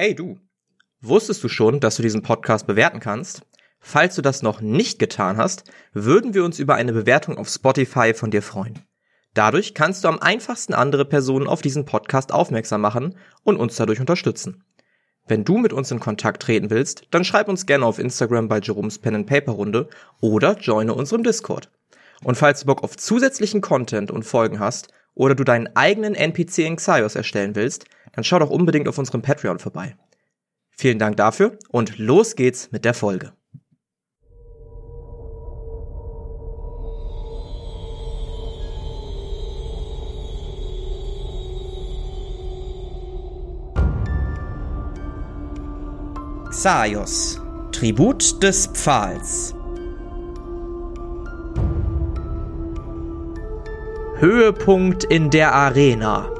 Hey du, wusstest du schon, dass du diesen Podcast bewerten kannst? Falls du das noch nicht getan hast, würden wir uns über eine Bewertung auf Spotify von dir freuen. Dadurch kannst du am einfachsten andere Personen auf diesen Podcast aufmerksam machen und uns dadurch unterstützen. Wenn du mit uns in Kontakt treten willst, dann schreib uns gerne auf Instagram bei Jerome's Pen and Paper Runde oder joine unserem Discord. Und falls du Bock auf zusätzlichen Content und Folgen hast oder du deinen eigenen NPC in Xaios erstellen willst, dann schau doch unbedingt auf unserem Patreon vorbei. Vielen Dank dafür und los geht's mit der Folge. Xaios, Tribut des Pfahls. Höhepunkt in der Arena.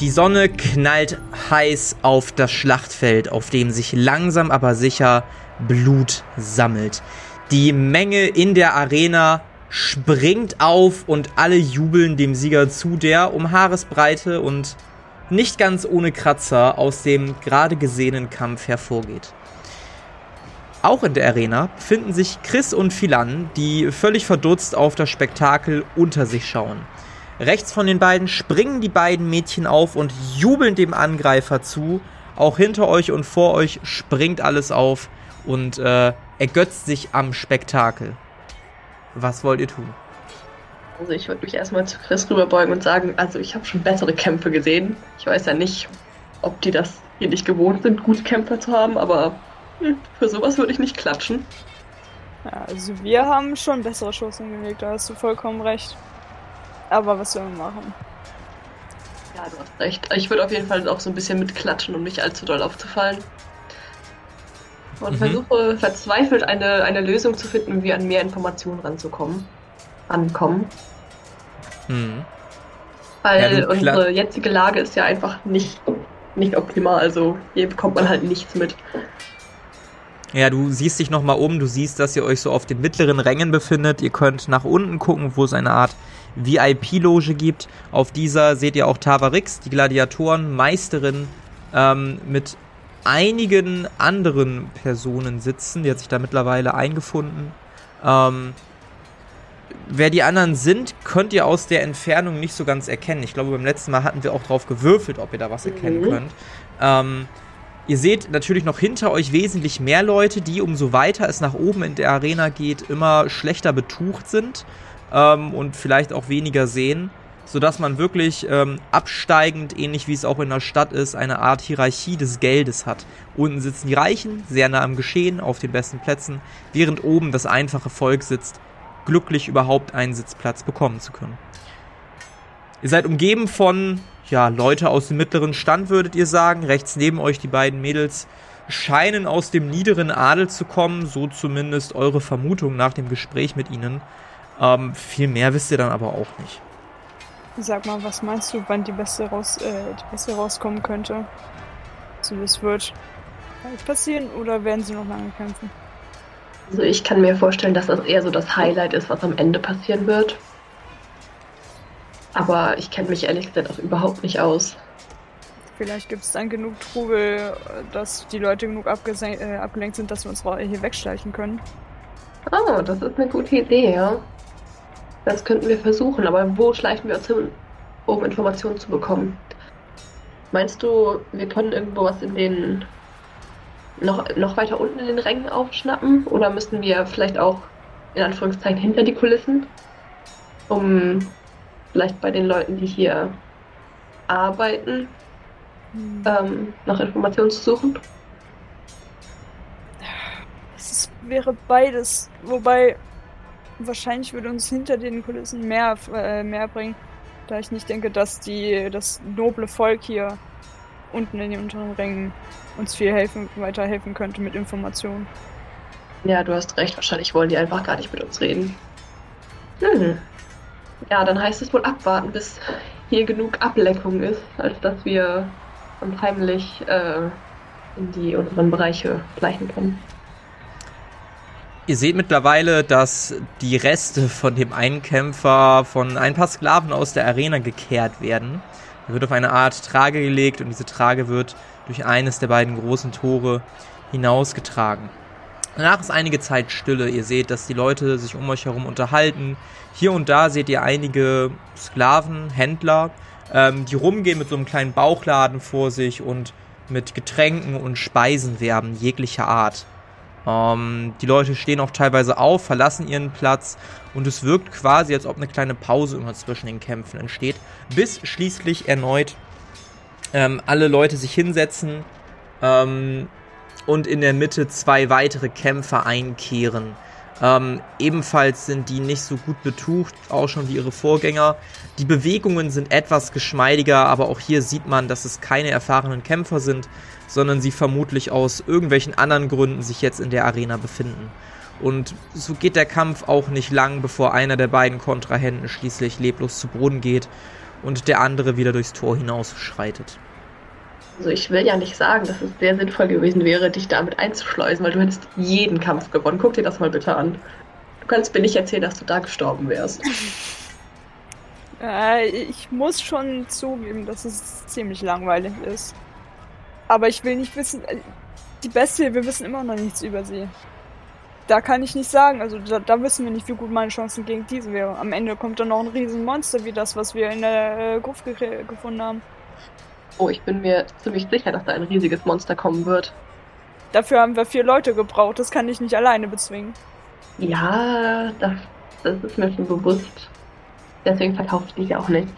Die Sonne knallt heiß auf das Schlachtfeld, auf dem sich langsam aber sicher Blut sammelt. Die Menge in der Arena springt auf und alle jubeln dem Sieger zu, der um Haaresbreite und nicht ganz ohne Kratzer aus dem gerade gesehenen Kampf hervorgeht. Auch in der Arena finden sich Chris und Philan, die völlig verdutzt auf das Spektakel unter sich schauen. Rechts von den beiden springen die beiden Mädchen auf und jubeln dem Angreifer zu. Auch hinter euch und vor euch springt alles auf und äh, ergötzt sich am Spektakel. Was wollt ihr tun? Also ich würde mich erstmal zu Chris rüberbeugen und sagen, also ich habe schon bessere Kämpfe gesehen. Ich weiß ja nicht, ob die das hier nicht gewohnt sind, gute Kämpfer zu haben, aber für sowas würde ich nicht klatschen. Ja, also wir haben schon bessere Shows hingelegt, da hast du vollkommen recht. Aber was sollen wir machen? Ja, du hast recht. Ich würde auf jeden Fall auch so ein bisschen mitklatschen, um nicht allzu doll aufzufallen. Und mhm. versuche verzweifelt eine, eine Lösung zu finden, wie an mehr Informationen ranzukommen. Ankommen. Mhm. Weil ja, unsere jetzige Lage ist ja einfach nicht, nicht optimal. Also hier bekommt man halt nichts mit. Ja, du siehst dich nochmal um, du siehst, dass ihr euch so auf den mittleren Rängen befindet. Ihr könnt nach unten gucken, wo es eine Art VIP-Loge gibt. Auf dieser seht ihr auch Tavarix, die Gladiatorenmeisterin, ähm, mit einigen anderen Personen sitzen. Die hat sich da mittlerweile eingefunden. Ähm, wer die anderen sind, könnt ihr aus der Entfernung nicht so ganz erkennen. Ich glaube, beim letzten Mal hatten wir auch drauf gewürfelt, ob ihr da was erkennen mhm. könnt. Ähm, ihr seht natürlich noch hinter euch wesentlich mehr Leute, die umso weiter es nach oben in der Arena geht, immer schlechter betucht sind ähm, und vielleicht auch weniger sehen, sodass man wirklich ähm, absteigend, ähnlich wie es auch in der Stadt ist, eine Art Hierarchie des Geldes hat. Unten sitzen die Reichen, sehr nah am Geschehen, auf den besten Plätzen, während oben das einfache Volk sitzt, glücklich überhaupt einen Sitzplatz bekommen zu können. Ihr seid umgeben von, ja, Leute aus dem mittleren Stand, würdet ihr sagen. Rechts neben euch die beiden Mädels scheinen aus dem niederen Adel zu kommen, so zumindest eure Vermutung nach dem Gespräch mit ihnen. Ähm, viel mehr wisst ihr dann aber auch nicht. Sag mal, was meinst du, wann die Beste, raus, äh, die Beste rauskommen könnte? Also das wird passieren oder werden sie noch lange kämpfen? Also ich kann mir vorstellen, dass das eher so das Highlight ist, was am Ende passieren wird. Aber ich kenne mich ehrlich gesagt auch überhaupt nicht aus. Vielleicht gibt es dann genug Trubel, dass die Leute genug äh, abgelenkt sind, dass wir uns hier wegschleichen können. Oh, das ist eine gute Idee, ja. Das könnten wir versuchen, aber wo schleichen wir uns hin, um Informationen zu bekommen? Meinst du, wir können irgendwo was in den. noch, noch weiter unten in den Rängen aufschnappen? Oder müssen wir vielleicht auch in Anführungszeichen hinter die Kulissen? Um vielleicht bei den Leuten, die hier arbeiten, hm. ähm, nach Informationen zu suchen? Es wäre beides. Wobei wahrscheinlich würde uns hinter den Kulissen mehr, äh, mehr bringen, da ich nicht denke, dass die, das noble Volk hier unten in den unteren Rängen uns viel helfen, weiterhelfen könnte mit Informationen. Ja, du hast recht. Wahrscheinlich wollen die einfach gar nicht mit uns reden. Hm. Ja, dann heißt es wohl abwarten, bis hier genug Ableckung ist, als dass wir uns heimlich äh, in die unteren Bereiche schleichen können. Ihr seht mittlerweile, dass die Reste von dem einen Kämpfer von ein paar Sklaven aus der Arena gekehrt werden. Er wird auf eine Art Trage gelegt und diese Trage wird durch eines der beiden großen Tore hinausgetragen. Danach ist einige Zeit Stille. Ihr seht, dass die Leute sich um euch herum unterhalten. Hier und da seht ihr einige Sklaven, Händler, ähm, die rumgehen mit so einem kleinen Bauchladen vor sich und mit Getränken und Speisen werben jeglicher Art. Ähm, die Leute stehen auch teilweise auf, verlassen ihren Platz und es wirkt quasi, als ob eine kleine Pause immer zwischen den Kämpfen entsteht, bis schließlich erneut ähm, alle Leute sich hinsetzen ähm, und in der Mitte zwei weitere Kämpfer einkehren. Ähm, ebenfalls sind die nicht so gut betucht, auch schon wie ihre Vorgänger. Die Bewegungen sind etwas geschmeidiger, aber auch hier sieht man, dass es keine erfahrenen Kämpfer sind, sondern sie vermutlich aus irgendwelchen anderen Gründen sich jetzt in der Arena befinden. Und so geht der Kampf auch nicht lang, bevor einer der beiden Kontrahenten schließlich leblos zu Boden geht und der andere wieder durchs Tor hinaus schreitet. Also ich will ja nicht sagen, dass es sehr sinnvoll gewesen wäre, dich damit einzuschleusen, weil du hättest jeden Kampf gewonnen. Guck dir das mal bitte an. Du kannst mir nicht erzählen, dass du da gestorben wärst. Äh, ich muss schon zugeben, dass es ziemlich langweilig ist. Aber ich will nicht wissen, äh, die Bestie, wir wissen immer noch nichts über sie. Da kann ich nicht sagen, also da, da wissen wir nicht, wie gut meine Chancen gegen diese wäre. Am Ende kommt dann noch ein Riesenmonster wie das, was wir in der äh, Gruft ge gefunden haben. Oh, ich bin mir ziemlich sicher, dass da ein riesiges Monster kommen wird. Dafür haben wir vier Leute gebraucht, das kann ich nicht alleine bezwingen. Ja, das, das ist mir schon bewusst. Deswegen verkaufe ich dich auch nicht.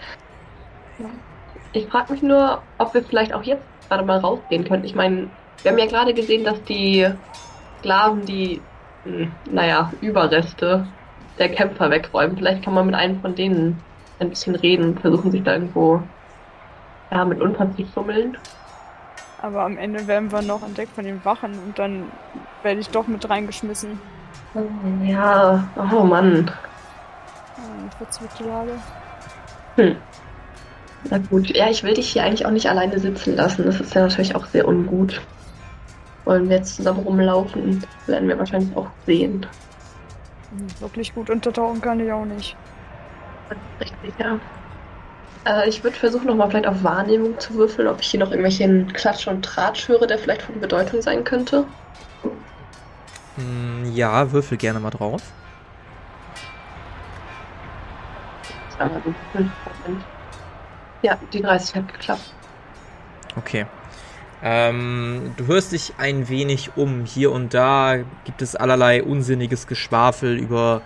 Ich frage mich nur, ob wir vielleicht auch jetzt gerade mal rausgehen könnten. Ich meine, wir haben ja gerade gesehen, dass die Sklaven die, hm, naja, Überreste der Kämpfer wegräumen. Vielleicht kann man mit einem von denen ein bisschen reden und versuchen, sich da irgendwo ja, mit uns zu schummeln. Aber am Ende werden wir noch entdeckt von den Wachen und dann werde ich doch mit reingeschmissen. Ja, oh Mann. Verzwickte Lage. Hm. Na gut, ja, ich will dich hier eigentlich auch nicht alleine sitzen lassen. Das ist ja natürlich auch sehr ungut. Wollen wir jetzt zusammen rumlaufen, werden wir wahrscheinlich auch sehen. Hm, wirklich gut untertauchen kann ich auch nicht. Richtig, ja. Äh, ich würde versuchen, nochmal vielleicht auf Wahrnehmung zu würfeln, ob ich hier noch irgendwelchen Klatsch und Tratsch höre, der vielleicht von Bedeutung sein könnte. Hm, ja, würfel gerne mal drauf. Ja, die 30 hat geklappt. Okay. Ähm, du hörst dich ein wenig um. Hier und da gibt es allerlei unsinniges Geschwafel über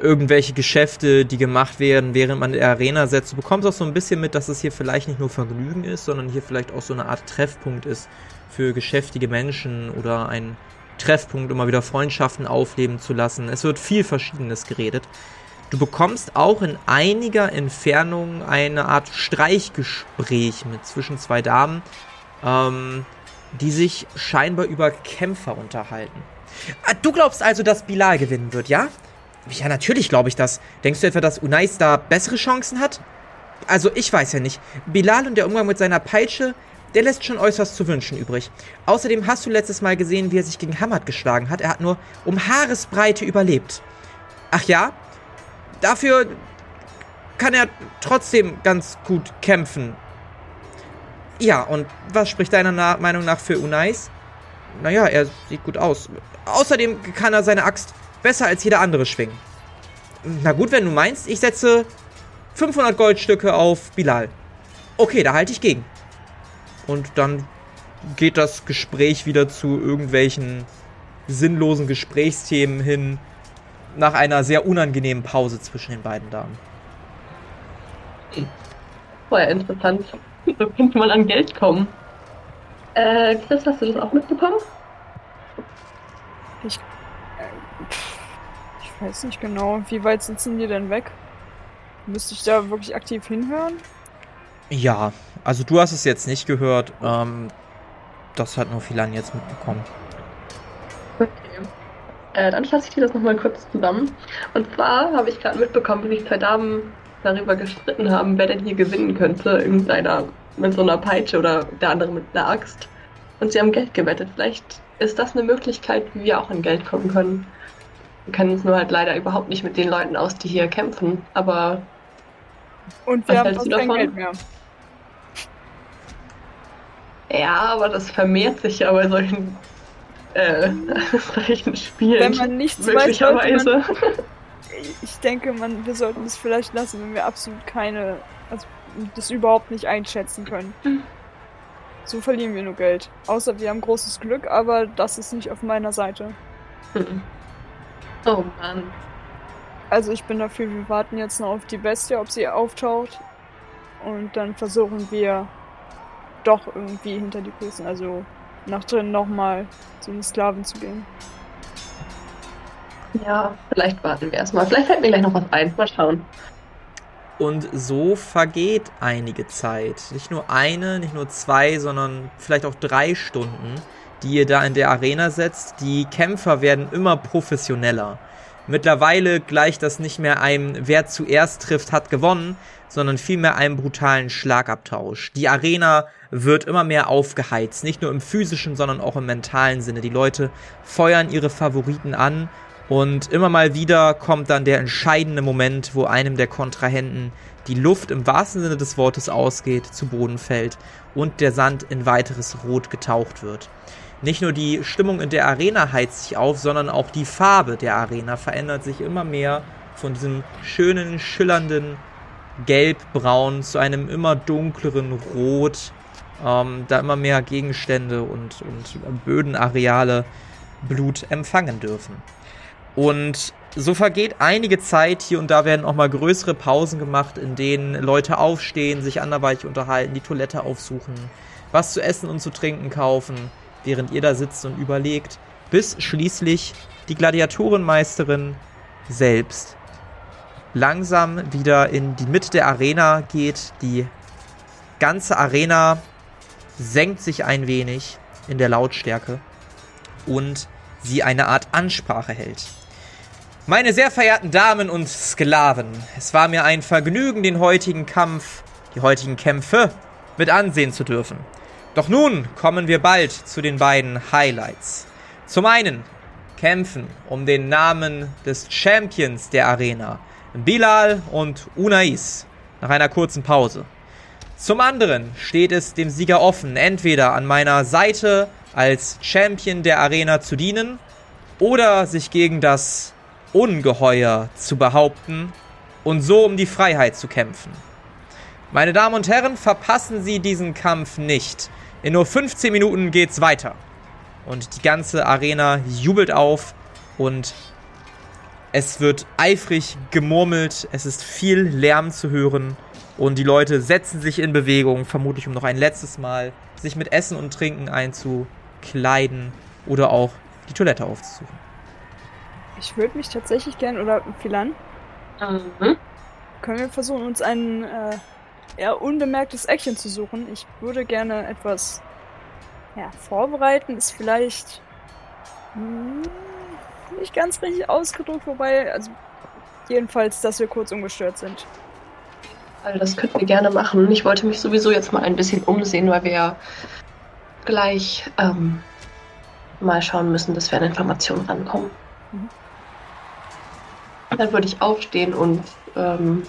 irgendwelche Geschäfte, die gemacht werden, während man in der Arena setzt. Du bekommst auch so ein bisschen mit, dass es hier vielleicht nicht nur Vergnügen ist, sondern hier vielleicht auch so eine Art Treffpunkt ist für geschäftige Menschen oder ein Treffpunkt, um mal wieder Freundschaften aufleben zu lassen. Es wird viel Verschiedenes geredet. Du bekommst auch in einiger Entfernung eine Art Streichgespräch mit zwischen zwei Damen, ähm, die sich scheinbar über Kämpfer unterhalten. Ah, du glaubst also, dass Bilal gewinnen wird, ja? Ja, natürlich glaube ich das. Denkst du etwa, dass Unais da bessere Chancen hat? Also, ich weiß ja nicht. Bilal und der Umgang mit seiner Peitsche, der lässt schon äußerst zu wünschen übrig. Außerdem hast du letztes Mal gesehen, wie er sich gegen Hamad geschlagen hat. Er hat nur um Haaresbreite überlebt. Ach ja? Dafür kann er trotzdem ganz gut kämpfen. Ja, und was spricht deiner Na Meinung nach für Unais? Naja, er sieht gut aus. Außerdem kann er seine Axt besser als jeder andere schwingen. Na gut, wenn du meinst, ich setze 500 Goldstücke auf Bilal. Okay, da halte ich gegen. Und dann geht das Gespräch wieder zu irgendwelchen sinnlosen Gesprächsthemen hin, nach einer sehr unangenehmen Pause zwischen den beiden Damen. War ja interessant. So könnte man an Geld kommen. Äh, Chris, hast du das auch mitbekommen? Ich ich weiß nicht genau. Wie weit sitzen die denn weg? Müsste ich da wirklich aktiv hinhören? Ja, also du hast es jetzt nicht gehört. Ähm, das hat nur Philan jetzt mitbekommen. Okay. Äh, dann fasse ich dir das nochmal kurz zusammen. Und zwar habe ich gerade mitbekommen, wie sich zwei Damen darüber gestritten haben, wer denn hier gewinnen könnte. Irgendeiner mit so einer Peitsche oder der andere mit einer Axt. Und sie haben Geld gewettet. Vielleicht ist das eine Möglichkeit, wie wir auch an Geld kommen können. Wir kennen uns nur halt leider überhaupt nicht mit den Leuten aus, die hier kämpfen. Aber Und wir Was haben fast kein? Geld mehr. ja, aber das vermehrt sich ja bei solchen, äh, solchen Spielen. Wenn man nichts weiß, sollte man, möglicherweise. ich denke, man, wir sollten es vielleicht lassen, wenn wir absolut keine, also das überhaupt nicht einschätzen können. Mhm. So verlieren wir nur Geld. Außer wir haben großes Glück, aber das ist nicht auf meiner Seite. Hm. Oh Mann. Also ich bin dafür, wir warten jetzt noch auf die Bestie, ob sie auftaucht. Und dann versuchen wir doch irgendwie hinter die Kulissen, also nach drin nochmal zu den Sklaven zu gehen. Ja, vielleicht warten wir erstmal. Vielleicht fällt mir gleich noch was ein. Mal schauen. Und so vergeht einige Zeit. Nicht nur eine, nicht nur zwei, sondern vielleicht auch drei Stunden, die ihr da in der Arena setzt. Die Kämpfer werden immer professioneller. Mittlerweile gleicht das nicht mehr einem, wer zuerst trifft, hat gewonnen, sondern vielmehr einem brutalen Schlagabtausch. Die Arena wird immer mehr aufgeheizt, nicht nur im physischen, sondern auch im mentalen Sinne. Die Leute feuern ihre Favoriten an und immer mal wieder kommt dann der entscheidende Moment, wo einem der Kontrahenten die Luft im wahrsten Sinne des Wortes ausgeht, zu Boden fällt und der Sand in weiteres Rot getaucht wird. Nicht nur die Stimmung in der Arena heizt sich auf, sondern auch die Farbe der Arena verändert sich immer mehr von diesem schönen, schillernden Gelbbraun zu einem immer dunkleren Rot, ähm, da immer mehr Gegenstände und, und Bödenareale Blut empfangen dürfen. Und so vergeht einige Zeit, hier und da werden auch mal größere Pausen gemacht, in denen Leute aufstehen, sich anderweitig unterhalten, die Toilette aufsuchen, was zu essen und zu trinken kaufen, während ihr da sitzt und überlegt, bis schließlich die Gladiatorenmeisterin selbst langsam wieder in die Mitte der Arena geht. Die ganze Arena senkt sich ein wenig in der Lautstärke und sie eine Art Ansprache hält. Meine sehr verehrten Damen und Sklaven, es war mir ein Vergnügen, den heutigen Kampf, die heutigen Kämpfe mit ansehen zu dürfen. Doch nun kommen wir bald zu den beiden Highlights. Zum einen kämpfen um den Namen des Champions der Arena, Bilal und Unais, nach einer kurzen Pause. Zum anderen steht es dem Sieger offen, entweder an meiner Seite als Champion der Arena zu dienen oder sich gegen das Ungeheuer zu behaupten und so um die Freiheit zu kämpfen. Meine Damen und Herren, verpassen Sie diesen Kampf nicht. In nur 15 Minuten geht's weiter. Und die ganze Arena jubelt auf und es wird eifrig gemurmelt, es ist viel Lärm zu hören und die Leute setzen sich in Bewegung, vermutlich um noch ein letztes Mal sich mit Essen und Trinken einzukleiden oder auch die Toilette aufzusuchen. Ich würde mich tatsächlich gern, oder Philan, Mhm. können wir versuchen, uns ein äh, eher unbemerktes Eckchen zu suchen. Ich würde gerne etwas ja, vorbereiten, ist vielleicht hm, nicht ganz richtig ausgedrückt, wobei, also jedenfalls, dass wir kurz ungestört sind. Also das könnten wir gerne machen. Ich wollte mich sowieso jetzt mal ein bisschen umsehen, weil wir ja gleich ähm, mal schauen müssen, dass wir an Informationen rankommen. Mhm. Dann würde ich aufstehen und ähm,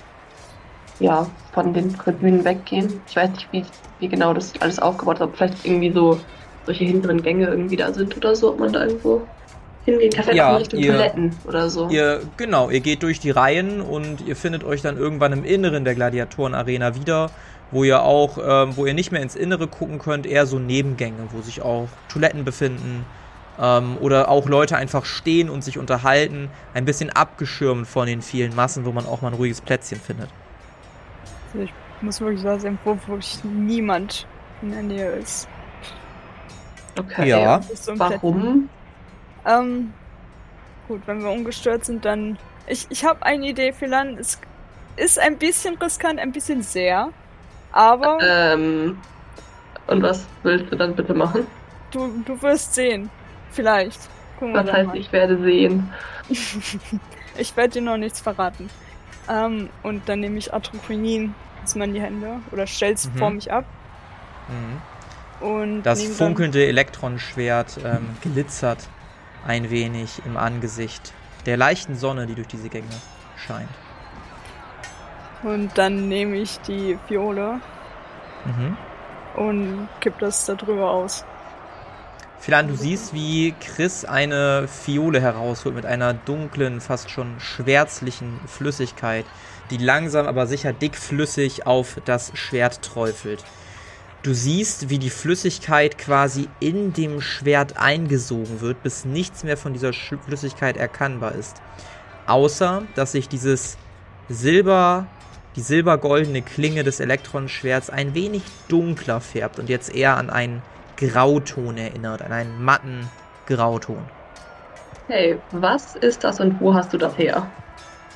ja, von den Tribünen weggehen. Ich weiß nicht, wie, wie genau das alles aufgebaut ist, ob vielleicht irgendwie so solche hinteren Gänge irgendwie da sind oder so, ob man da irgendwo hingehen kann. Vielleicht Ja, in Richtung ihr- Toiletten oder so. Ihr, genau, ihr geht durch die Reihen und ihr findet euch dann irgendwann im Inneren der Gladiatorenarena wieder, wo ihr auch, ähm, wo ihr nicht mehr ins Innere gucken könnt, eher so Nebengänge, wo sich auch Toiletten befinden ähm, oder auch Leute einfach stehen und sich unterhalten, ein bisschen abgeschirmt von den vielen Massen, wo man auch mal ein ruhiges Plätzchen findet. Also ich muss wirklich sagen, wo wirklich niemand in der Nähe ist. Okay. Ja. So. Warum? Ähm, gut, wenn wir ungestört sind, dann. Ich, ich habe eine Idee, Philan. Es ist ein bisschen riskant, ein bisschen sehr. Aber Ähm, und was willst du dann bitte machen? du, du wirst sehen. Vielleicht. Gucken Was heißt, mal. ich werde sehen? ich werde dir noch nichts verraten. Ähm, und dann nehme ich Atropinin in die Hände oder stell's Mhm. vor mich ab. Mhm. Und Das funkelnde Elektronenschwert ähm, glitzert ein wenig im Angesicht der leichten Sonne, die durch diese Gänge scheint. Und dann nehme ich die Fiole Mhm. und kipp das da drüber aus. Philan, du siehst, wie Chris eine Fiole herausholt mit einer dunklen, fast schon schwärzlichen Flüssigkeit, die langsam aber sicher dickflüssig auf das Schwert träufelt. Du siehst, wie die Flüssigkeit quasi in dem Schwert eingesogen wird, bis nichts mehr von dieser Flüssigkeit erkannbar ist. Außer, dass sich dieses Silber, die silbergoldene Klinge des Elektronenschwerts ein wenig dunkler färbt und jetzt eher an einen Grauton erinnert, an einen matten Grauton. Hey, was ist das und wo hast du das her?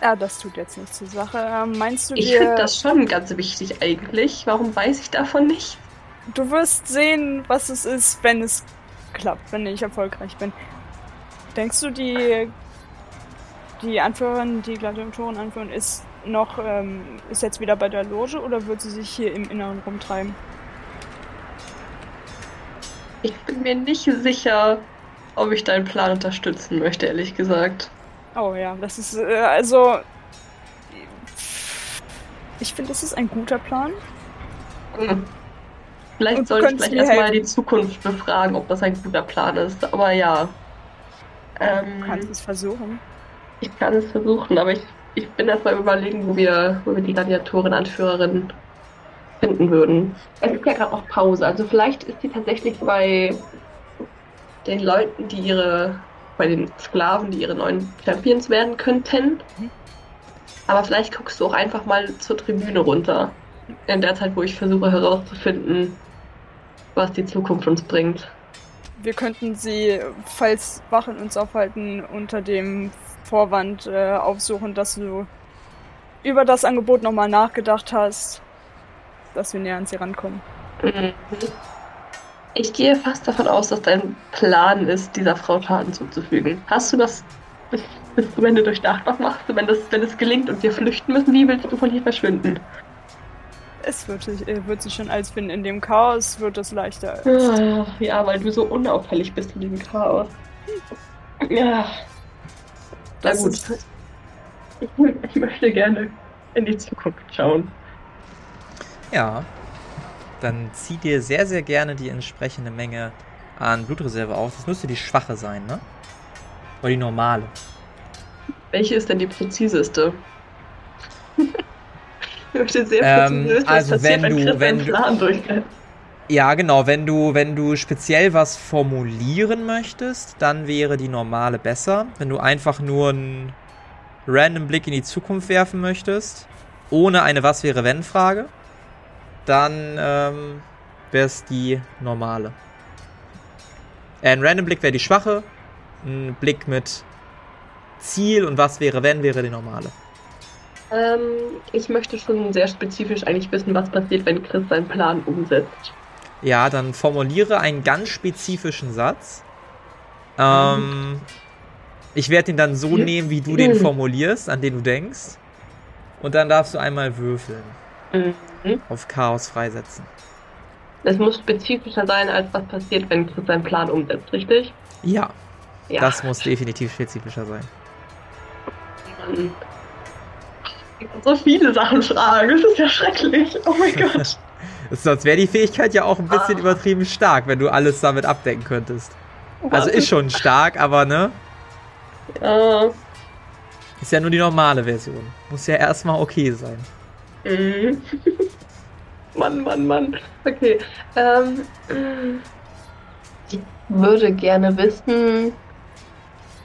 Ja, das tut jetzt nichts zur Sache. Ähm, meinst du Ich finde das schon ganz wichtig eigentlich. Warum weiß ich davon nicht? du wirst sehen, was es ist, wenn es klappt, wenn ich erfolgreich bin. Denkst du, die, die Anführerin, die Gladiatoren-Anführerin ist noch, ähm, ist jetzt wieder bei der Loge oder wird sie sich hier im Inneren rumtreiben? Ich bin mir nicht sicher, ob ich deinen Plan unterstützen möchte, ehrlich gesagt. Oh ja, das ist, äh, also, ich finde, das ist ein guter Plan. Hm. Vielleicht Und du soll ich mir erstmal die Zukunft befragen, ob das ein guter Plan ist. Aber ja. Du Ähm, kannst es versuchen. ich kann es versuchen, aber ich, ich bin erstmal überlegen, wo wir, wo wir die Gladiatorin-Anführerin finden würden. Es ist ja gerade auch Pause, also vielleicht ist sie tatsächlich bei den Leuten, die ihre, bei den Sklaven, die ihre neuen Champions werden könnten. Aber vielleicht guckst du auch einfach mal zur Tribüne runter. In der Zeit, wo ich versuche herauszufinden, was die Zukunft uns bringt. Wir könnten sie, falls Wachen uns aufhalten, unter dem Vorwand äh, aufsuchen, dass du über das Angebot nochmal nachgedacht hast, dass wir näher an sie rankommen. Mhm. Ich gehe fast davon aus, dass dein Plan ist, dieser Frau Schaden zuzufügen. Hast du das bis, bis zum Ende durchdacht? Was machst du, wenn, das, wenn es gelingt und wir flüchten müssen? Wie willst du von hier verschwinden? Es wird, sich- äh, wird sich schon alles finden. In dem Chaos wird es leichter. Ah, Ja, weil du so unauffällig bist in diesem Chaos. Ja. Na gut. Ich, ich möchte gerne in die Zukunft schauen. Ja, dann zieh dir sehr, sehr gerne die entsprechende Menge an Blutreserve auf. Das müsste die schwache sein, ne? Oder die normale. Welche ist denn die präziseste? ich möchte sehr Ähm, präzise wissen, was also passiert, wenn du- Chris wenn du- Plan. Ja, genau. Wenn du, wenn du speziell was formulieren möchtest, dann wäre die normale besser. Wenn du einfach nur einen random Blick in die Zukunft werfen möchtest, ohne eine Was wäre wenn Frage, dann ähm, wäre es die normale. Äh, ein random Blick wäre die schwache, ein Blick mit Ziel und Was wäre wenn wäre die normale. Ähm, ich möchte schon sehr spezifisch eigentlich wissen, was passiert, wenn Chris seinen Plan umsetzt. Ja, dann formuliere einen ganz spezifischen Satz. Ähm, ich werde ihn dann so Ja. nehmen, wie du den formulierst, an den du denkst. Und dann darfst du einmal würfeln. Mhm. Auf Chaos freisetzen. Es muss spezifischer sein, als was passiert, wenn Chris seinen Plan umsetzt, richtig? Ja, Ja. das muss definitiv spezifischer sein. Ich kann so viele Sachen fragen, das ist ja schrecklich. Oh mein Gott. Sonst wäre die Fähigkeit ja auch ein bisschen Ah. übertrieben stark, wenn du alles damit abdecken könntest. Also ist schon stark, aber ne? Äh, Ist ja nur die normale Version. Muss ja erstmal okay sein. mhm. Mann, Mann, Mann. Okay. Ähm, ich würde gerne wissen,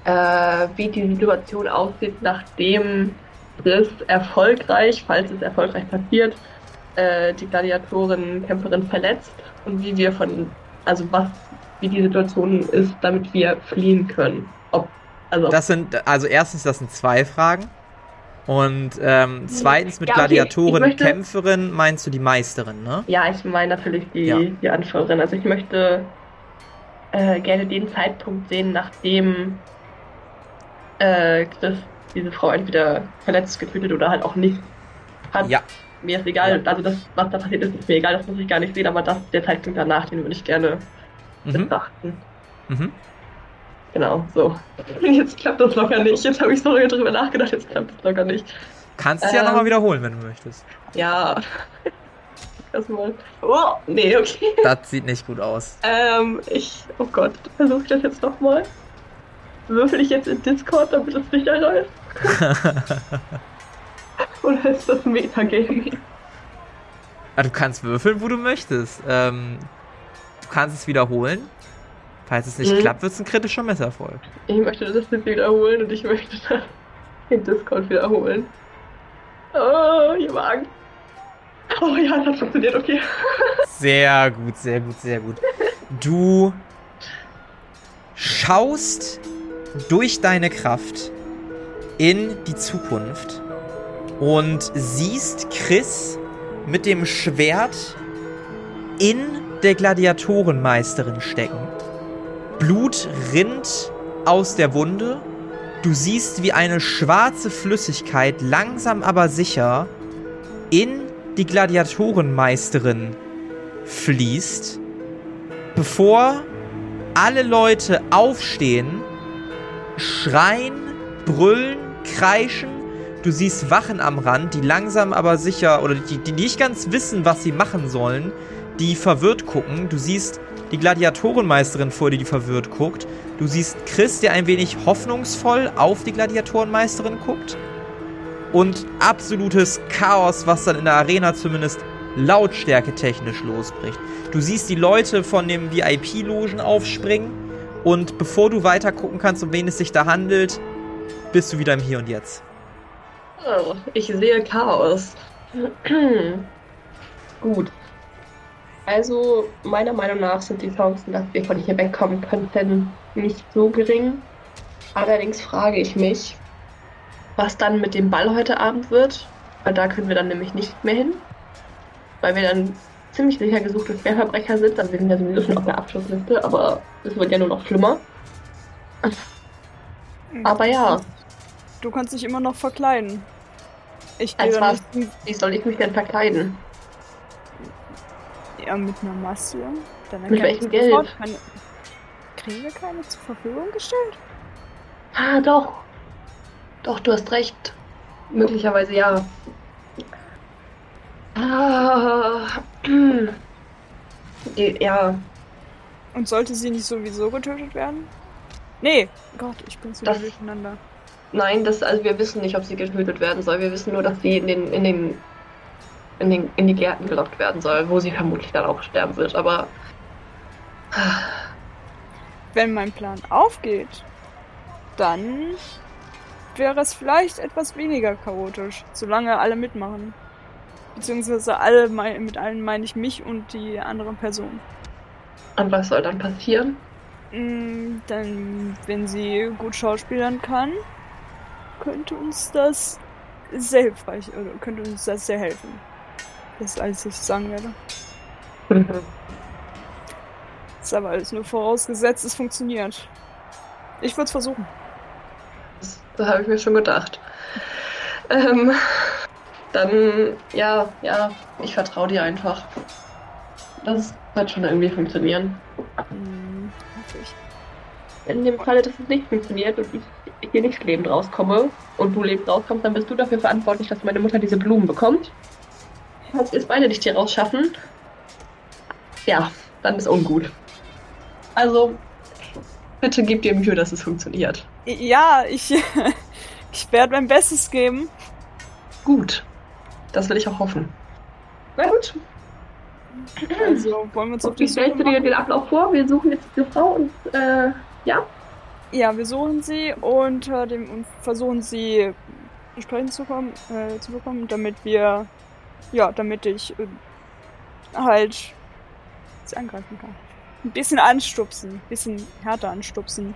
äh, wie die Situation aussieht, nachdem Chris erfolgreich, falls es erfolgreich passiert, äh, die Gladiatorin-Kämpferin verletzt und wie wir von, also was, wie die Situation ist, damit wir fliehen können. Ob, also, Das sind, also erstens, das sind zwei Fragen. Und ähm, zweitens mit Ja, okay, Gladiatorin, möchte- Kämpferin meinst du die Meisterin, ne? Ja, ich meine natürlich die, Ja. die Anführerin. Also ich möchte äh, gerne den Zeitpunkt sehen, nachdem äh, Chris diese Frau entweder verletzt, getötet oder halt auch nicht hat. Ja, mir ist egal, also das, was da passiert ist, ist mir egal, das muss ich gar nicht sehen, aber das, der Zeitpunkt danach, den würde ich gerne Mhm. betrachten. Mhm. Genau, so. Jetzt klappt das locker nicht. Jetzt habe ich so lange drüber nachgedacht, jetzt klappt das locker nicht. Kannst es ja Ähm. nochmal wiederholen, wenn du möchtest. Ja. Erstmal. Oh, nee, okay. Das sieht nicht gut aus. Ähm, ich. Oh Gott, versuche ich das jetzt nochmal? Würfel ich jetzt in Discord, damit es sicher läuft? Oder ist das Metagame? Ah, du kannst würfeln, wo du möchtest. Ähm, du kannst es wiederholen. Falls es nicht Mhm. klappt, wird es ein kritischer Misserfolg. Ich möchte das jetzt wiederholen und ich möchte das in Discord wiederholen. Oh, ihr Magen. Oh ja, das hat funktioniert, okay. Sehr gut, sehr gut, sehr gut. Du schaust durch deine Kraft in die Zukunft und siehst Chris mit dem Schwert in der Gladiatorenmeisterin stecken. Blut rinnt aus der Wunde. Du siehst, wie eine schwarze Flüssigkeit langsam aber sicher in die Gladiatorenmeisterin fließt, bevor alle Leute aufstehen, schreien, brüllen, kreischen. Du siehst Wachen am Rand, die langsam aber sicher oder die, die nicht ganz wissen, was sie machen sollen, die verwirrt gucken. Du siehst die Gladiatorenmeisterin vor dir, die verwirrt guckt. Du siehst Chris, der ein wenig hoffnungsvoll auf die Gladiatorenmeisterin guckt. Und absolutes Chaos, was dann in der Arena zumindest Lautstärke technisch losbricht. Du siehst die Leute von dem VIP-Logen aufspringen und bevor du weiter gucken kannst, um wen es sich da handelt, bist du wieder im Hier und Jetzt. Oh, ich sehe Chaos. Gut. Also, meiner Meinung nach sind die Chancen, dass wir von hier wegkommen könnten, nicht so gering. Allerdings frage ich mich, was dann mit dem Ball heute Abend wird. Weil da können wir dann nämlich nicht mehr hin. Weil wir dann ziemlich sicher gesuchte Schwerverbrecher sind. Also wir sind ja sowieso schon auf der Abschlussliste, aber es wird ja nur noch schlimmer. Aber ja, Du kannst dich immer noch verkleiden. Ich gehe Als was? wie soll ich mich denn verkleiden? Ja, mit einer Maske. Dann Mit welchem Geld? Keine... Kriegen wir keine zur Verfügung gestellt? Ah, doch. Doch, du hast recht. Möglicherweise ja. Ah, ja, Und sollte sie nicht sowieso getötet werden? Nee, Gott, ich bin zu Das- durcheinander. nein, das, also wir wissen nicht, ob sie getötet werden soll. Wir wissen nur, dass sie in den, in den, in den, in die Gärten gelockt werden soll, wo sie vermutlich dann auch sterben wird. Aber Wenn mein Plan aufgeht, dann wäre es vielleicht etwas weniger chaotisch, solange alle mitmachen. Beziehungsweise alle, mit allen meine ich mich und die andere Person. und was soll dann passieren? Mm, Dann, wenn sie gut schauspielern kann, könnte uns das sehr hilfreich, oder könnte uns das sehr helfen. Das ist alles, was ich sagen werde. Das ist aber alles nur vorausgesetzt, es funktioniert. Ich würde es versuchen. Das, das habe ich mir schon gedacht. Ähm, dann, ja, ja, ich vertraue dir einfach. Das wird schon irgendwie funktionieren. Hm, hoffe ich. In dem Falle, dass es nicht funktioniert und ich hier nicht lebend rauskomme und du lebend rauskommst, dann bist du dafür verantwortlich, dass meine Mutter diese Blumen bekommt. Falls wir es beide nicht hier rausschaffen, ja, dann ist ungut. Also, bitte gib dir Mühe, dass es funktioniert. Ja, ich, ich werde mein Bestes geben. Gut. Das will ich auch hoffen. Na gut. Also wollen wir uns auf Wie die Suche stellst du dir den Ablauf vor? Wir suchen jetzt diese Frau und, äh, ja? Ja, wir suchen sie unter dem und versuchen sie sprechen zu, kommen, äh, zu bekommen, damit wir, ja, damit ich äh, halt sie angreifen kann. Ein bisschen anstupsen, ein bisschen härter anstupsen.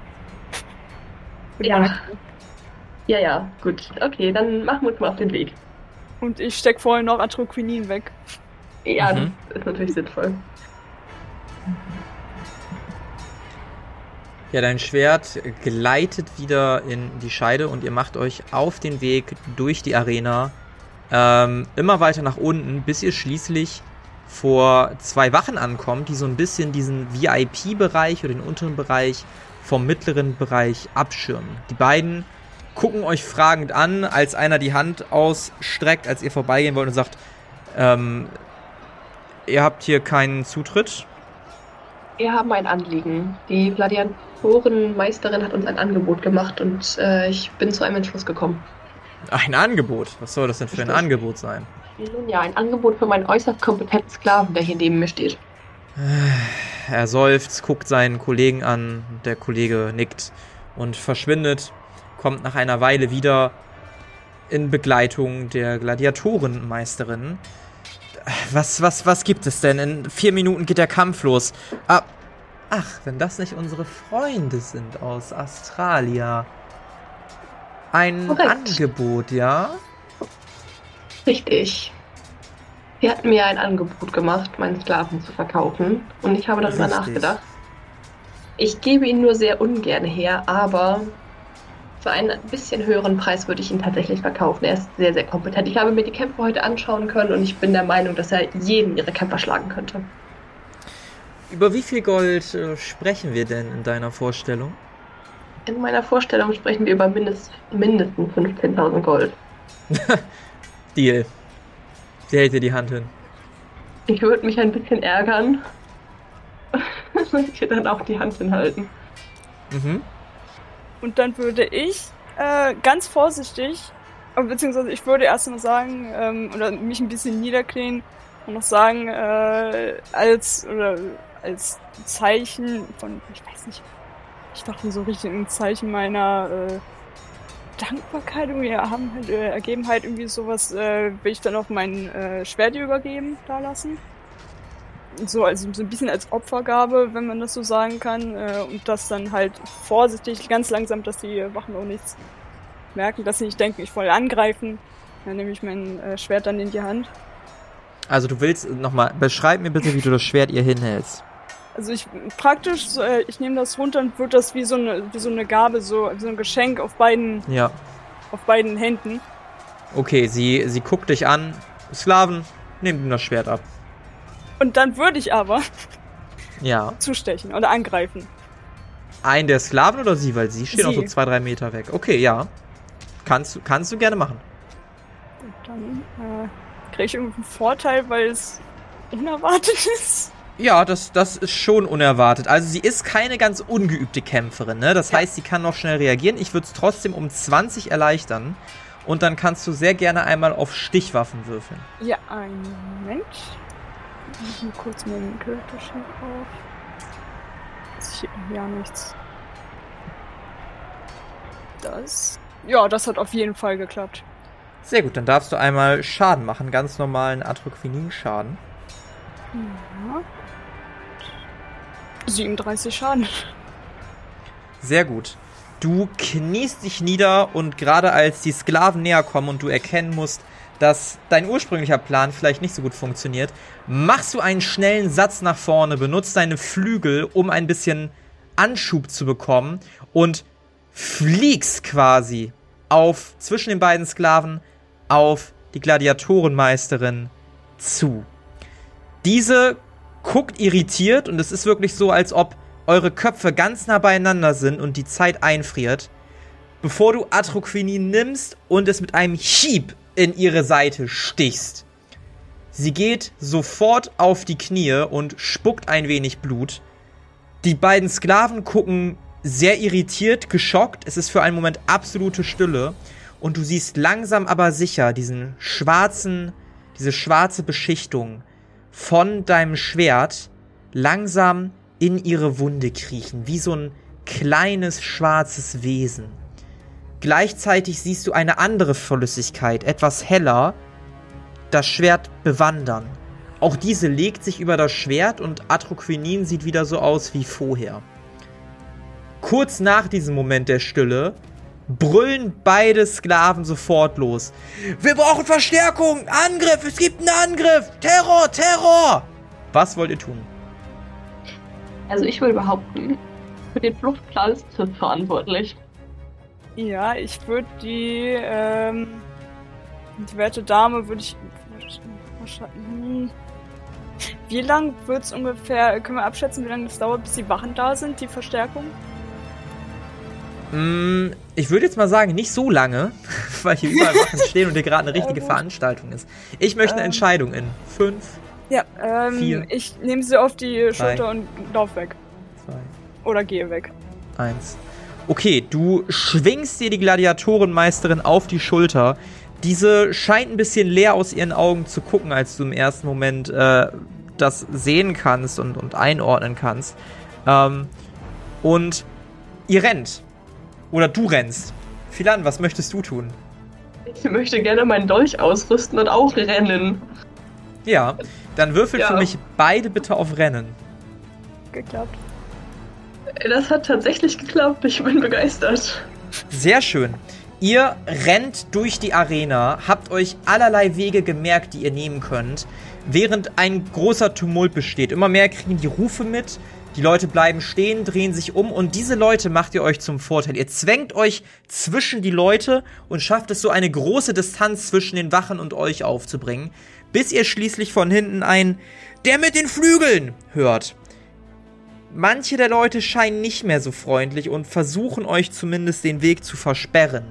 Ja. Ja, ja, gut. Okay, dann machen wir uns mal auf den Weg. Und ich steck vorher noch Atroquinin weg. Ja, Mhm. das ist natürlich sinnvoll. Ja, dein Schwert gleitet wieder in die Scheide und ihr macht euch auf den Weg durch die Arena ähm, immer weiter nach unten, bis ihr schließlich vor zwei Wachen ankommt, die so ein bisschen diesen VIP-Bereich oder den unteren Bereich vom mittleren Bereich abschirmen. Die beiden gucken euch fragend an, als einer die Hand ausstreckt, als ihr vorbeigehen wollt und sagt, ähm, ihr habt hier keinen Zutritt. Wir haben ein Anliegen. Die Gladiatorenmeisterin hat uns ein Angebot gemacht und äh, ich bin zu einem Entschluss gekommen. Ein Angebot? Was soll das denn für ein Angebot sein? Nun ja, ein Angebot für meinen äußerst kompetenten Sklaven, der hier neben mir steht. Er seufzt, guckt seinen Kollegen an, der Kollege nickt und verschwindet, kommt nach einer Weile wieder in Begleitung der Gladiatorenmeisterin. Was, was, was gibt es denn? In vier Minuten geht der Kampf los. Ah, ach, wenn das nicht unsere Freunde sind aus Australia. Ein Korrekt. Angebot, ja? Richtig. Sie hat mir ein Angebot gemacht, meinen Sklaven zu verkaufen. Und ich habe darüber Richtig. nachgedacht. Ich gebe ihn nur sehr ungern her, aber für einen bisschen höheren Preis würde ich ihn tatsächlich verkaufen. Er ist sehr, sehr kompetent. Ich habe mir die Kämpfe heute anschauen können und ich bin der Meinung, dass er jeden ihrer Kämpfer schlagen könnte. Über wie viel Gold äh, sprechen wir denn in deiner Vorstellung? In meiner Vorstellung sprechen wir über mindest, mindestens 15.000 Gold. Deal. Sie hält dir die Hand hin. Ich würde mich ein bisschen ärgern, wenn ich ihr dann auch die Hand hinhalten. Mhm. Und dann würde ich äh, ganz vorsichtig, äh, beziehungsweise ich würde erst mal sagen, ähm, oder mich ein bisschen niederknien und noch sagen, äh, als oder als Zeichen von, ich weiß nicht, ich dachte so richtig ein Zeichen meiner äh, Dankbarkeit, irgendwie haben halt, äh, Ergebenheit, irgendwie sowas, äh, will ich dann auch mein äh, Schwert übergeben, da lassen. So, also so ein bisschen als Opfergabe, wenn man das so sagen kann. Äh, und das dann halt vorsichtig, ganz langsam, dass die Wachen auch nichts merken, dass sie nicht denken, ich wollte angreifen. Dann nehme ich mein äh, Schwert dann in die Hand. Also du willst nochmal, beschreib mir bitte, wie du das Schwert ihr hinhältst. Also ich praktisch, äh, ich nehme das runter und würde das wie so eine, wie so eine Gabe, so, wie so ein Geschenk auf beiden, Ja. auf beiden Händen. Okay, sie, sie guckt dich an. Sklaven, nehmt ihm das Schwert ab. Und dann würde ich aber Ja. zustechen oder angreifen. Ein der Sklaven oder sie? Weil sie steht noch Sie. so zwei, drei Meter weg. Okay, ja. Kannst, du- kannst du gerne machen. Und dann äh, kriege ich irgendwie einen Vorteil, weil es unerwartet ist. Ja, das, das ist schon unerwartet. Also sie ist keine ganz ungeübte Kämpferin, ne? Das Ja. heißt, sie kann noch schnell reagieren. Ich würde es trotzdem um 20 erleichtern. Und dann kannst du sehr gerne einmal auf Stichwaffen würfeln. Ja, einen Moment. Ich mal kurz meinen Charaktersheet auf. Ist hier ja nichts. Das. Ja, das hat auf jeden Fall geklappt. Sehr gut, dann darfst du einmal Schaden machen. Ganz normalen Atroquinin-Schaden. Ja. 37 Schaden. Sehr gut. Du kniest dich nieder und gerade als die Sklaven näher kommen und du erkennen musst, dass dein ursprünglicher Plan vielleicht nicht so gut funktioniert, machst du einen schnellen Satz nach vorne, benutzt deine Flügel, um ein bisschen Anschub zu bekommen und fliegst quasi auf zwischen den beiden Sklaven auf die Gladiatorenmeisterin zu. Diese guckt irritiert und es ist wirklich so, als ob eure Köpfe ganz nah beieinander sind und die Zeit einfriert, bevor du Atroquinin nimmst und es mit einem Hieb in ihre Seite stichst. Sie geht sofort auf die Knie und spuckt ein wenig Blut. Die beiden Sklaven gucken sehr irritiert, geschockt. Es ist für einen Moment absolute Stille. Und du siehst langsam aber sicher diesen schwarzen, diese schwarze Beschichtung von deinem Schwert langsam in ihre Wunde kriechen, wie so ein kleines schwarzes Wesen. Gleichzeitig siehst du eine andere Flüssigkeit, etwas heller, das Schwert bewandern. Auch diese legt sich über das Schwert und Atroquinin sieht wieder so aus wie vorher. Kurz nach diesem Moment der Stille brüllen beide Sklaven sofort los. Wir brauchen Verstärkung! Angriff! Es gibt einen Angriff! Terror! Terror! Was wollt ihr tun? Also ich will behaupten, für den Fluchtplan ist Tiff verantwortlich. Ja, ich würde die, ähm, Die werte Dame würde ich. hm. Wie lang wird es ungefähr, können wir abschätzen, wie lange es dauert, bis die Wachen da sind, die Verstärkung? Mm, Ich würde jetzt mal sagen, nicht so lange, weil hier überall Wachen stehen und hier gerade eine richtige. Veranstaltung ist. Ich möchte eine Ähm. Entscheidung in fünf, Ja, ähm, Vier. ich nehme sie auf die Schulter und lauf weg. zwei, Oder gehe weg. eins. Okay, du schwingst dir die Gladiatorenmeisterin auf die Schulter. Diese scheint ein bisschen leer aus ihren Augen zu gucken, als du im ersten Moment äh, das sehen kannst und, und einordnen kannst. Ähm, und ihr rennt. Oder du rennst. Philan, was möchtest du tun? Ich möchte gerne meinen Dolch ausrüsten und auch rennen. Ja, dann würfel für Ja. mich beide bitte auf Rennen. Geklappt. Das hat tatsächlich geklappt. Ich bin begeistert. Sehr schön. Ihr rennt durch die Arena, habt euch allerlei Wege gemerkt, die ihr nehmen könnt, während ein großer Tumult besteht. Immer mehr kriegen die Rufe mit, die Leute bleiben stehen, drehen sich um und diese Leute macht ihr euch zum Vorteil. Ihr zwängt euch zwischen die Leute und schafft es so eine große Distanz zwischen den Wachen und euch aufzubringen, bis ihr schließlich von hinten ein Der mit den Flügeln hört. Manche der Leute scheinen nicht mehr so freundlich und versuchen euch zumindest den Weg zu versperren.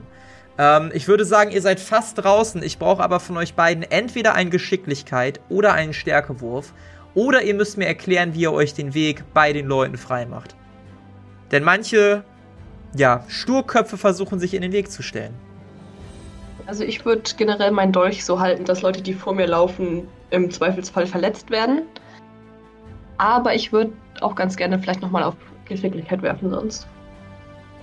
Ähm, ich würde sagen, ihr seid fast draußen. Ich brauche aber von euch beiden entweder eine Geschicklichkeit oder einen Stärkewurf. Oder ihr müsst mir erklären, wie ihr euch den Weg bei den Leuten freimacht. Denn manche, ja, Sturköpfe versuchen sich in den Weg zu stellen. Also ich würde generell meinen Dolch so halten, dass Leute, die vor mir laufen, im Zweifelsfall verletzt werden. Aber ich würde auch ganz gerne vielleicht nochmal auf Geschicklichkeit werfen sonst.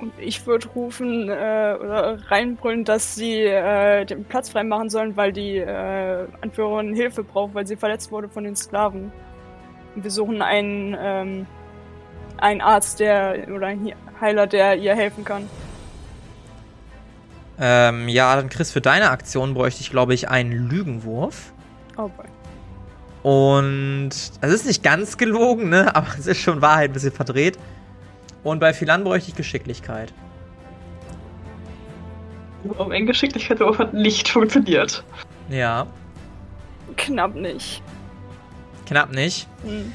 Und ich würde rufen äh, oder reinbrüllen, dass sie äh, den Platz freimachen sollen, weil die äh, Anführerin Hilfe braucht, weil sie verletzt wurde von den Sklaven. Wir suchen einen, ähm, einen Arzt, der oder einen Heiler, der ihr helfen kann. Ähm, ja, dann Chris, für deine Aktion bräuchte ich, glaube ich, einen Lügenwurf. Oh boy. Und es ist nicht ganz gelogen, ne? Aber es ist schon Wahrheit ein bisschen verdreht. Und bei Philan bräuchte ich Geschicklichkeit. Um ein Geschicklichkeitswurf hat nicht funktioniert. Ja, Knapp nicht. Knapp nicht. Hm.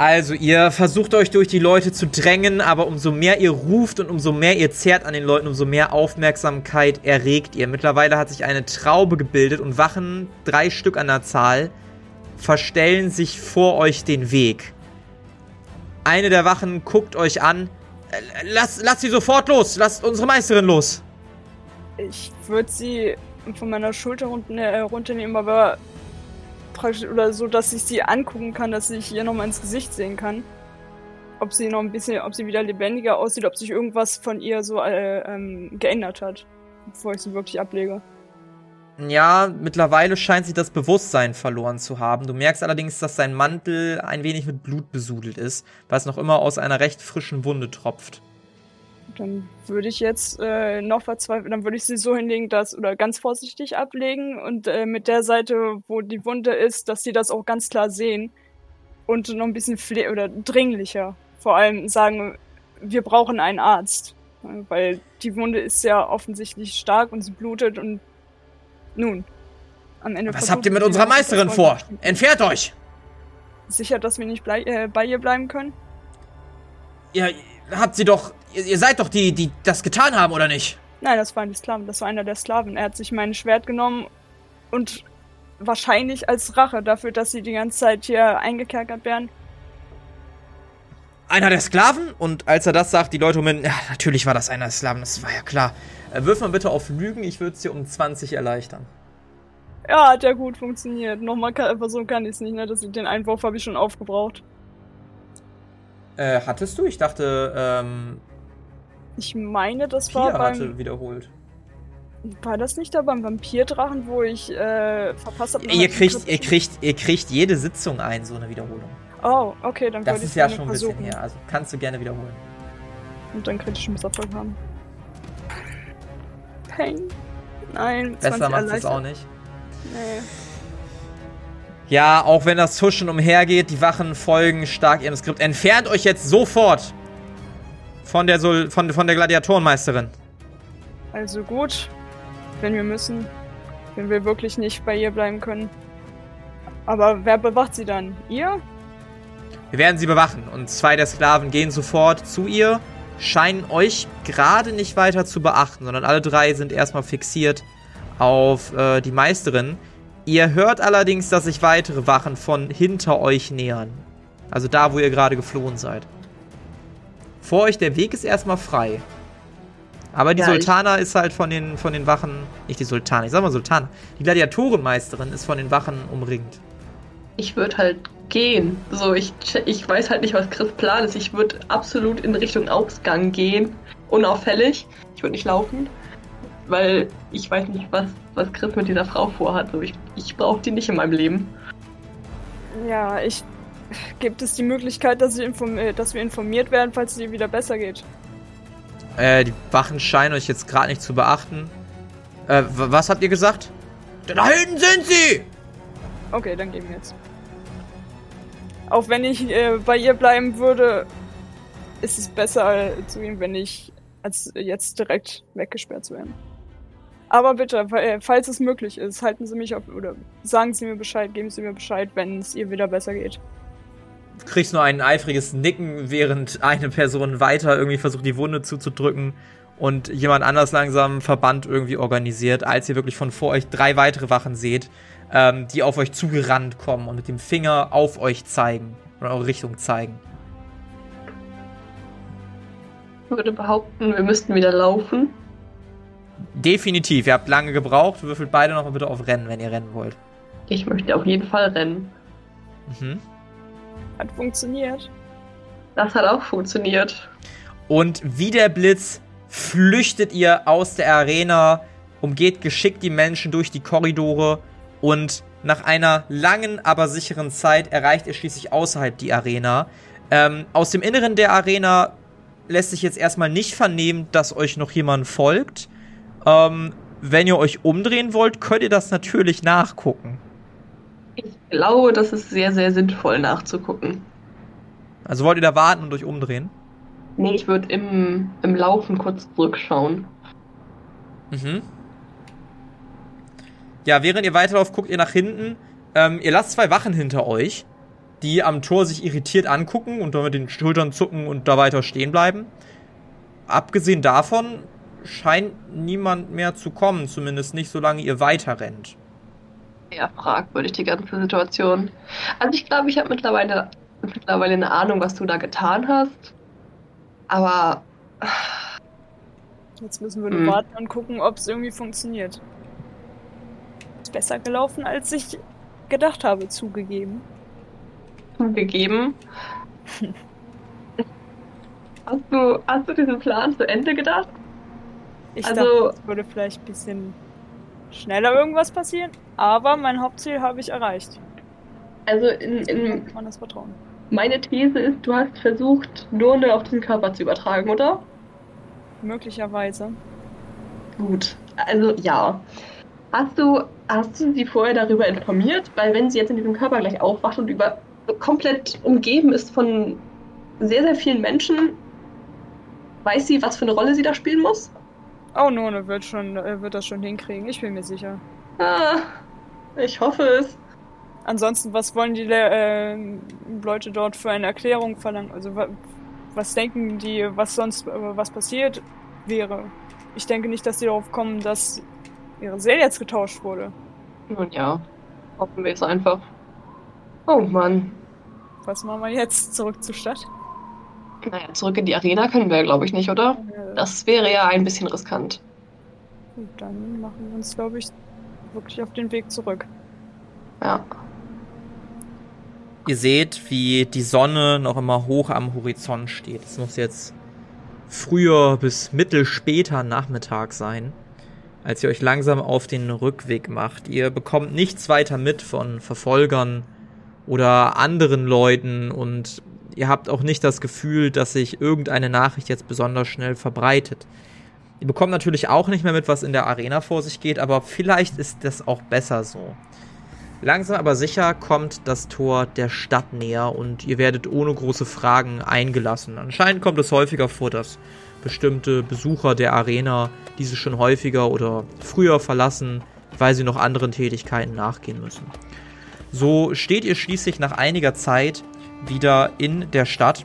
Also, ihr versucht euch durch die Leute zu drängen, aber umso mehr ihr ruft und umso mehr ihr zerrt an den Leuten, umso mehr Aufmerksamkeit erregt ihr. Mittlerweile hat sich eine Traube gebildet und Wachen, drei Stück an der Zahl, verstellen sich vor euch den Weg. Eine der Wachen guckt euch an. Lasst lass sie sofort los! Lasst unsere Meisterin los! Ich würde sie von meiner Schulter runter, äh, runternehmen, aber praktisch oder so, dass ich sie angucken kann, dass ich ihr nochmal ins Gesicht sehen kann. Ob sie noch ein bisschen, ob sie wieder lebendiger aussieht, ob sich irgendwas von ihr so äh, ähm, geändert hat, bevor ich sie wirklich ablege. Ja, mittlerweile scheint sie das Bewusstsein verloren zu haben. Du merkst allerdings, dass sein Mantel ein wenig mit Blut besudelt ist, was noch immer aus einer recht frischen Wunde tropft. Dann würde ich jetzt äh, noch verzweifeln, dann würde ich sie so hinlegen, dass, oder ganz vorsichtig ablegen und äh, mit der Seite, wo die Wunde ist, dass sie das auch ganz klar sehen und noch ein bisschen pfle oder dringlicher. Vor allem sagen, wir brauchen einen Arzt. Ja, Weil die Wunde ist ja offensichtlich stark und sie blutet und nun. Am Ende Was habt ihr mit unserer Meisterin vor? Entfernt euch! Sicher, dass wir nicht äh, bei ihr bleiben können? Ihr habt sie doch. Ihr, ihr seid doch die, die das getan haben, oder nicht? Nein, das waren die Sklaven. Das war einer der Sklaven. Er hat sich mein Schwert genommen und wahrscheinlich als Rache dafür, dass sie die ganze Zeit hier eingekerkert werden. Einer der Sklaven? Und als er das sagt, die Leute um ihn. Ja, natürlich war das einer der Sklaven, das war ja klar. Äh, wirf mal bitte auf Lügen, ich würde es dir um 20 erleichtern. Ja, hat ja gut funktioniert. Nochmal so kann ich es nicht, ne? Das, den Einwurf habe ich schon aufgebraucht. Äh, hattest du? Ich dachte, ähm. Ich meine, das Pia war beim. hatte wiederholt. War das nicht da beim Vampirdrachen, wo ich äh, verpasst habe? Ihr kriegt, ihr kriegt, ihr kriegt jede Sitzung ein, so eine Wiederholung. Oh, okay, dann Das ist ja schon ein bisschen versuchen. her, also kannst du gerne wiederholen. Und dann kritischen Misserfolg haben. Pain. Nein, 20 Besser macht es auch nicht. Nee. Ja, auch wenn das Tuschen umhergeht, die Wachen folgen stark ihrem Skript. Entfernt euch jetzt sofort von der, Sol von, von der Gladiatorenmeisterin. Also gut, wenn wir müssen. wenn wir wirklich nicht bei ihr bleiben können. Aber wer bewacht sie dann? Ihr? Wir werden sie bewachen und zwei der Sklaven gehen sofort zu ihr, scheinen euch gerade nicht weiter zu beachten, sondern alle drei sind erstmal fixiert auf äh, die Meisterin. Ihr hört allerdings, dass sich weitere Wachen von hinter euch nähern. Also da, wo ihr gerade geflohen seid. Vor euch, der Weg ist erstmal frei. Aber die Ja, Sultana ist halt von den, von den Wachen, nicht die Sultana, ich sag mal Sultana, die Gladiatorenmeisterin ist von den Wachen umringt. Ich würde halt gehen. So, ich, ich weiß halt nicht, was Chris Plan ist. Ich würde absolut in Richtung Ausgang gehen. Unauffällig. Ich würde nicht laufen. Weil ich weiß nicht, was, was Chris mit dieser Frau vorhat. So, ich ich brauche die nicht in meinem Leben. Ja, ich. Gibt es die Möglichkeit, dass, äh, dass wir informiert werden, falls es ihr wieder besser geht? Äh, die Wachen scheinen euch jetzt gerade nicht zu beachten. Äh, was habt ihr gesagt? Da hinten sind sie! Okay, dann gehen wir jetzt. Auch wenn ich äh, bei ihr bleiben würde, ist es besser äh, zu ihm, wenn ich als jetzt direkt weggesperrt zu werden. Aber bitte, äh, falls es möglich ist, halten Sie mich auf oder sagen Sie mir Bescheid, geben Sie mir Bescheid, wenn es ihr wieder besser geht. Du kriegst nur ein eifriges Nicken, während eine Person weiter irgendwie versucht, die Wunde zuzudrücken und jemand anders langsam Verband irgendwie organisiert, als ihr wirklich von vor euch drei weitere Wachen seht, ähm, die auf euch zugerannt kommen und mit dem Finger auf euch zeigen oder eure Richtung zeigen. Ich würde behaupten, wir müssten wieder laufen. Definitiv, ihr habt lange gebraucht. Würfelt beide nochmal bitte auf Rennen, wenn ihr rennen wollt. Ich möchte auf jeden Fall rennen. Mhm. Hat funktioniert. Das hat auch funktioniert. Und wie der Blitz flüchtet ihr aus der Arena, umgeht geschickt die Menschen durch die Korridore und nach einer langen, aber sicheren Zeit erreicht ihr schließlich außerhalb die Arena. Ähm, aus dem Inneren der Arena lässt sich jetzt erstmal nicht vernehmen, dass euch noch jemand folgt. Ähm, wenn ihr euch umdrehen wollt, könnt ihr das natürlich nachgucken. Ich glaube, das ist sehr, sehr sinnvoll nachzugucken. Also wollt ihr da warten und euch umdrehen? Nee, ich würde im, im Laufen kurz zurückschauen. Mhm. Ja, während ihr weiterlauft, guckt ihr nach hinten. Ähm, ihr lasst zwei Wachen hinter euch, die am Tor sich irritiert angucken und dann mit den Schultern zucken und da weiter stehen bleiben. Abgesehen davon scheint niemand mehr zu kommen, zumindest nicht, solange ihr weiter rennt. Ja, fragwürdig die ganze Situation. Also ich glaube, ich habe mittlerweile, mittlerweile eine Ahnung, was du da getan hast. Aber Jetzt müssen wir nur Mhm. warten und gucken, ob es irgendwie funktioniert. Ist besser gelaufen, als ich gedacht habe, zugegeben. gegeben. Hast du, hast du diesen Plan zu Ende gedacht? Ich Also- dachte, es würde vielleicht ein bisschen schneller irgendwas passieren, aber mein Hauptziel habe ich erreicht. Also in, in Kann man das vertrauen. meine These ist, du hast versucht, Nurne auf diesen Körper zu übertragen, oder? Möglicherweise. Gut, also ja. Hast du, hast du sie vorher darüber informiert? Weil wenn sie jetzt in diesem Körper gleich aufwacht und über komplett umgeben ist von sehr, sehr vielen Menschen, weiß sie, was für eine Rolle sie da spielen muss? Oh, None wird, schon, äh, wird das schon hinkriegen, ich bin mir sicher. Ah, ich hoffe es. Ansonsten, was wollen die äh, Leute dort für eine Erklärung verlangen? Also, wa was denken die, was sonst äh, was passiert wäre? Ich denke nicht, dass sie darauf kommen, dass ihre Seele jetzt getauscht wurde. Nun ja, hoffen wir es einfach. Oh Mann. Was machen wir jetzt? Zurück zur Stadt? Naja, zurück in die Arena können wir, glaube ich, nicht, oder? Äh, Das wäre ja ein bisschen riskant. gut, dann machen wir uns, glaube ich, wirklich auf den Weg zurück. Ja. Ihr seht, wie die Sonne noch immer hoch am Horizont steht. Es muss jetzt früher bis mittelspäter Nachmittag sein, als ihr euch langsam auf den Rückweg macht. Ihr bekommt nichts weiter mit von Verfolgern oder anderen Leuten und ihr habt auch nicht das Gefühl, dass sich irgendeine Nachricht jetzt besonders schnell verbreitet. Ihr bekommt natürlich auch nicht mehr mit, was in der Arena vor sich geht, aber vielleicht ist das auch besser so. Langsam aber sicher kommt das Tor der Stadt näher und ihr werdet ohne große Fragen eingelassen. Anscheinend kommt es häufiger vor, dass bestimmte Besucher der Arena diese schon häufiger oder früher verlassen, weil sie noch anderen Tätigkeiten nachgehen müssen. So steht ihr schließlich nach einiger Zeit wieder in der Stadt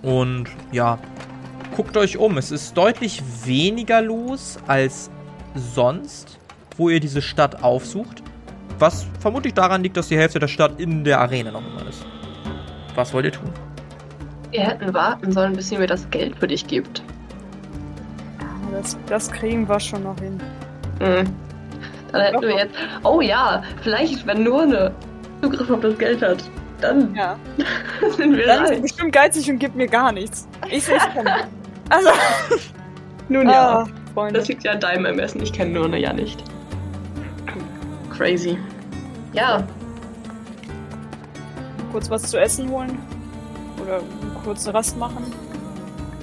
und ja, guckt euch um. Es ist deutlich weniger los als sonst, wo ihr diese Stadt aufsucht. Was vermutlich daran liegt, dass die Hälfte der Stadt in der Arena noch immer ist. Was wollt ihr tun? Wir hätten warten sollen, bis ihr mir das Geld für dich gibt. Das, das kriegen wir schon noch hin. Hm. Dann hätten wir jetzt. Oh ja, vielleicht, wenn nur eine Zugriff auf das Geld hat, dann Ja. sind wir Dann ist er reich. bestimmt geizig und gibt mir gar nichts. Ich sehe es kommen. Also, Nun ja, ah, Freunde. das liegt ja an deinem Ermessen. Ich kenne nur eine ja nicht. Crazy. Ja, Kurz was zu essen holen. Oder eine kurze Rast machen.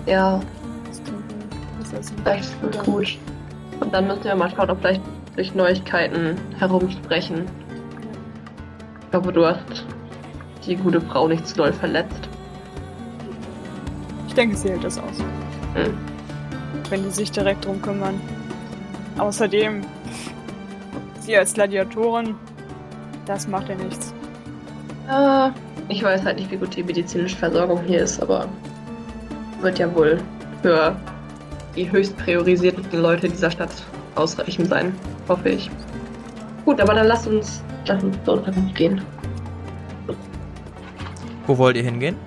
ja, Was trinken, was essen. vielleicht wird gut. Und dann müssen wir mal schauen, ob vielleicht durch Neuigkeiten herumsprechen. Ich glaube, du hast die gute Frau nicht zu doll verletzt. Ich denke, sie hält das aus. Hm. Wenn die sich direkt drum kümmern. Außerdem, sie als Gladiatorin, das macht ja nichts. Ja, ich weiß halt nicht, wie gut die medizinische Versorgung hier ist, aber wird ja wohl für die höchst priorisierten Leute dieser Stadt ausreichend sein, hoffe ich. Gut, aber dann lass uns, lass uns zur Unterkunft gehen. Wo wollt ihr hingehen?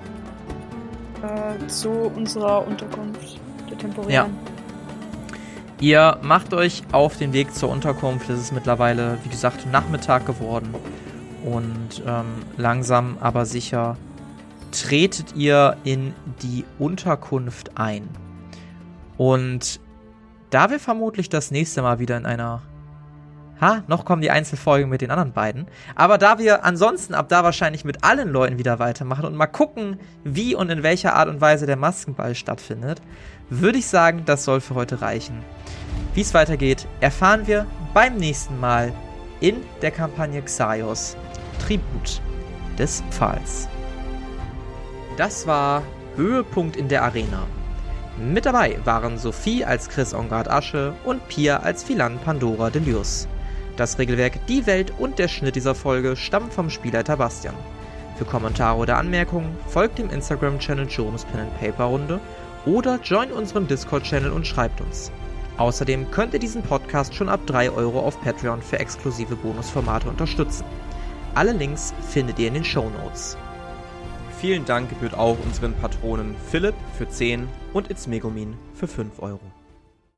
Äh, zu unserer Unterkunft, der temporären. Ihr macht euch auf den Weg zur Unterkunft. Es ist mittlerweile, wie gesagt, Nachmittag geworden. Und ähm, langsam aber sicher tretet ihr in die Unterkunft ein. Und da wir vermutlich das nächste Mal wieder in einer... Ha, noch kommen die Einzelfolgen mit den anderen beiden. Aber da wir ansonsten ab da wahrscheinlich mit allen Leuten wieder weitermachen und mal gucken, wie und in welcher Art und Weise der Maskenball stattfindet, würde ich sagen, das soll für heute reichen. Wie es weitergeht, erfahren wir beim nächsten Mal in der Kampagne Xaios Tribut des Pfahls. Das war Höhepunkt in der Arena. Mit dabei waren Sophie als Chris Ongard Asche und Pia als Philan Pandora Delius. Das Regelwerk, die Welt und der Schnitt dieser Folge stammen vom Spielleiter Bastian. Für Kommentare oder Anmerkungen folgt dem Instagram-Channel Jerome's Pen and Paper Runde oder join unserem Discord-Channel und schreibt uns. Außerdem könnt ihr diesen Podcast schon ab 3 Euro auf Patreon für exklusive Bonusformate unterstützen. Alle Links findet ihr in den Show Notes. Vielen Dank gebührt auch unseren Patronen Philipp für 10 und It's Megumin für 5 Euro.